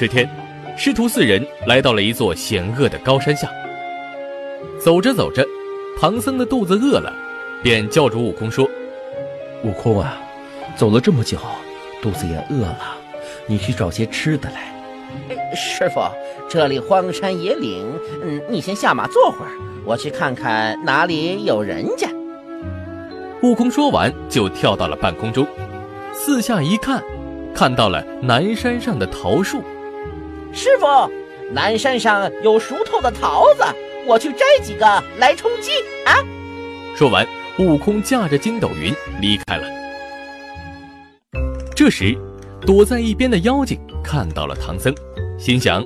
这天，师徒四人来到了一座险恶的高山下。走着走着，唐僧的肚子饿了，便叫住悟空说：“悟空啊，走了这么久，肚子也饿了，你去找些吃的来。”师傅，这里荒山野岭，嗯，你先下马坐会儿，我去看看哪里有人家。悟空说完，就跳到了半空中，四下一看，看到了南山上的桃树。师傅，南山上有熟透的桃子，我去摘几个来充饥啊！说完，悟空驾着筋斗云离开了。这时，躲在一边的妖精看到了唐僧，心想：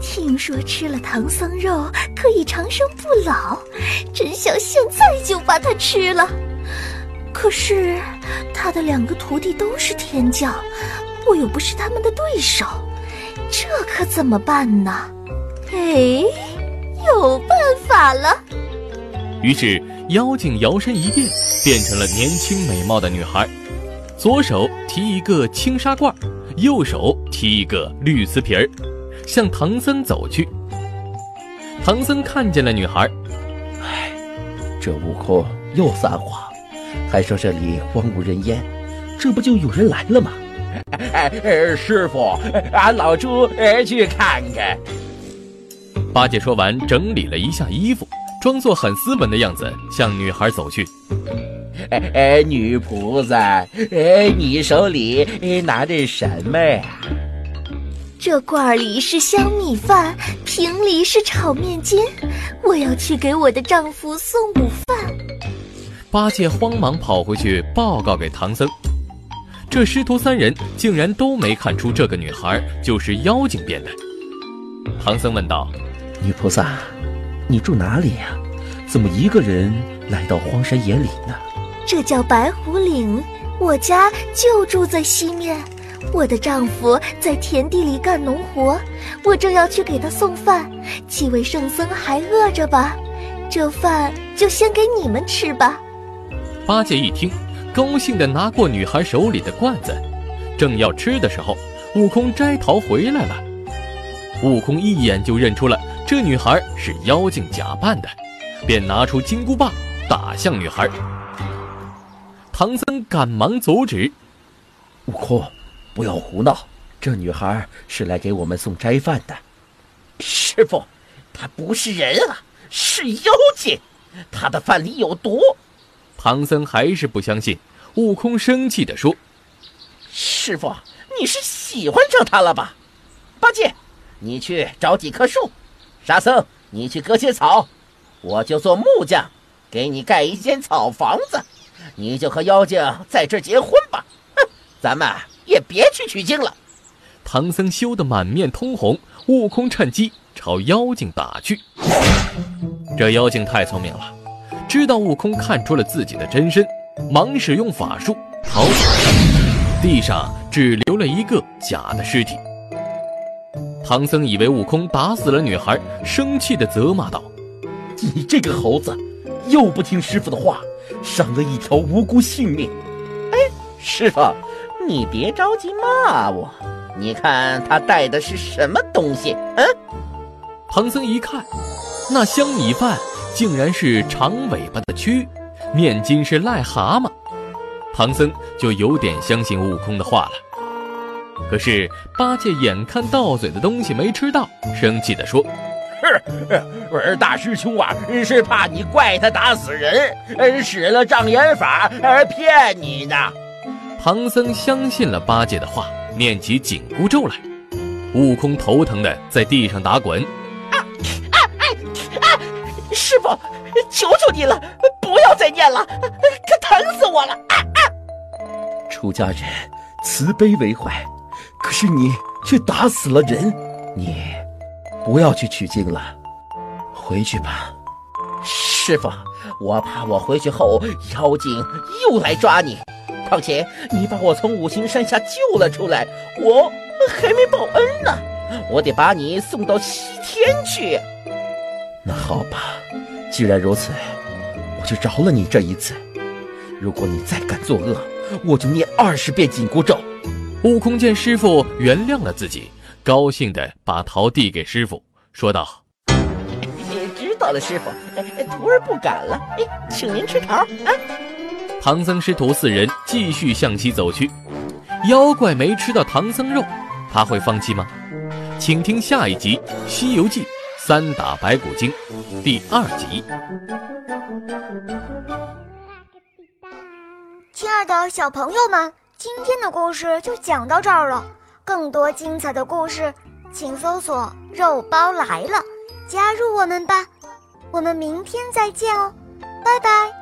听说吃了唐僧肉可以长生不老，真想现在就把它吃了。可是，他的两个徒弟都是天将，我又不是他们的对手，这可怎么办呢？哎，有办法了！于是，妖精摇身一变，变成了年轻美貌的女孩，左手提一个青纱罐，右手提一个绿瓷瓶儿，向唐僧走去。唐僧看见了女孩，哎，这悟空又撒谎。还说这里荒无人烟，这不就有人来了吗？哎，师傅，俺老猪去看看。八戒说完，整理了一下衣服，装作很斯文的样子，向女孩走去。哎哎，女菩萨，哎，你手里拿着什么呀？这罐里是香米饭，瓶里是炒面筋，我要去给我的丈夫送午饭。八戒慌忙跑回去报告给唐僧，这师徒三人竟然都没看出这个女孩就是妖精变的。唐僧问道：“女菩萨，你住哪里呀？怎么一个人来到荒山野岭呢？”这叫白虎岭，我家就住在西面。我的丈夫在田地里干农活，我正要去给他送饭。几位圣僧还饿着吧？这饭就先给你们吃吧。八戒一听，高兴地拿过女孩手里的罐子，正要吃的时候，悟空摘桃回来了。悟空一眼就认出了这女孩是妖精假扮的，便拿出金箍棒打向女孩。唐僧赶忙阻止：“悟空，不要胡闹！这女孩是来给我们送斋饭的。师傅，她不是人啊，是妖精，她的饭里有毒。”唐僧还是不相信，悟空生气地说：“师傅，你是喜欢上他了吧？八戒，你去找几棵树；沙僧，你去割些草；我就做木匠，给你盖一间草房子，你就和妖精在这结婚吧。哼，咱们也别去取经了。”唐僧羞得满面通红，悟空趁机朝妖精打去。这妖精太聪明了。知道悟空看出了自己的真身，忙使用法术逃走，地上只留了一个假的尸体。唐僧以为悟空打死了女孩，生气地责骂道：“你这个猴子，又不听师傅的话，伤了一条无辜性命。”哎，师傅，你别着急骂我，你看他带的是什么东西？嗯？唐僧一看，那香米饭。竟然是长尾巴的蛆，面筋是癞蛤蟆，唐僧就有点相信悟空的话了。可是八戒眼看到嘴的东西没吃到，生气地说：“哼，大师兄啊，是怕你怪他打死人，使了障眼法而骗你呢。”唐僧相信了八戒的话，念起紧箍咒来，悟空头疼的在地上打滚。师傅，求求你了，不要再念了，可疼死我了！啊啊！出家人慈悲为怀，可是你却打死了人。你不要去取经了，回去吧。师傅，我怕我回去后妖精又来抓你。况且你把我从五行山下救了出来，我还没报恩呢，我得把你送到西天去。那好吧，既然如此，我就饶了你这一次。如果你再敢作恶，我就念二十遍紧箍咒。悟空见师傅原谅了自己，高兴地把桃递给师傅，说道：“知道了，师傅，徒儿不敢了。请您吃桃啊！”唐僧师徒四人继续向西走去。妖怪没吃到唐僧肉，他会放弃吗？请听下一集《西游记》三打白骨精第二集。亲爱的小朋友们。今天的故事就讲到这儿了，更多精彩的故事，请搜索“肉包来了”，加入我们吧，我们明天再见哦，拜拜。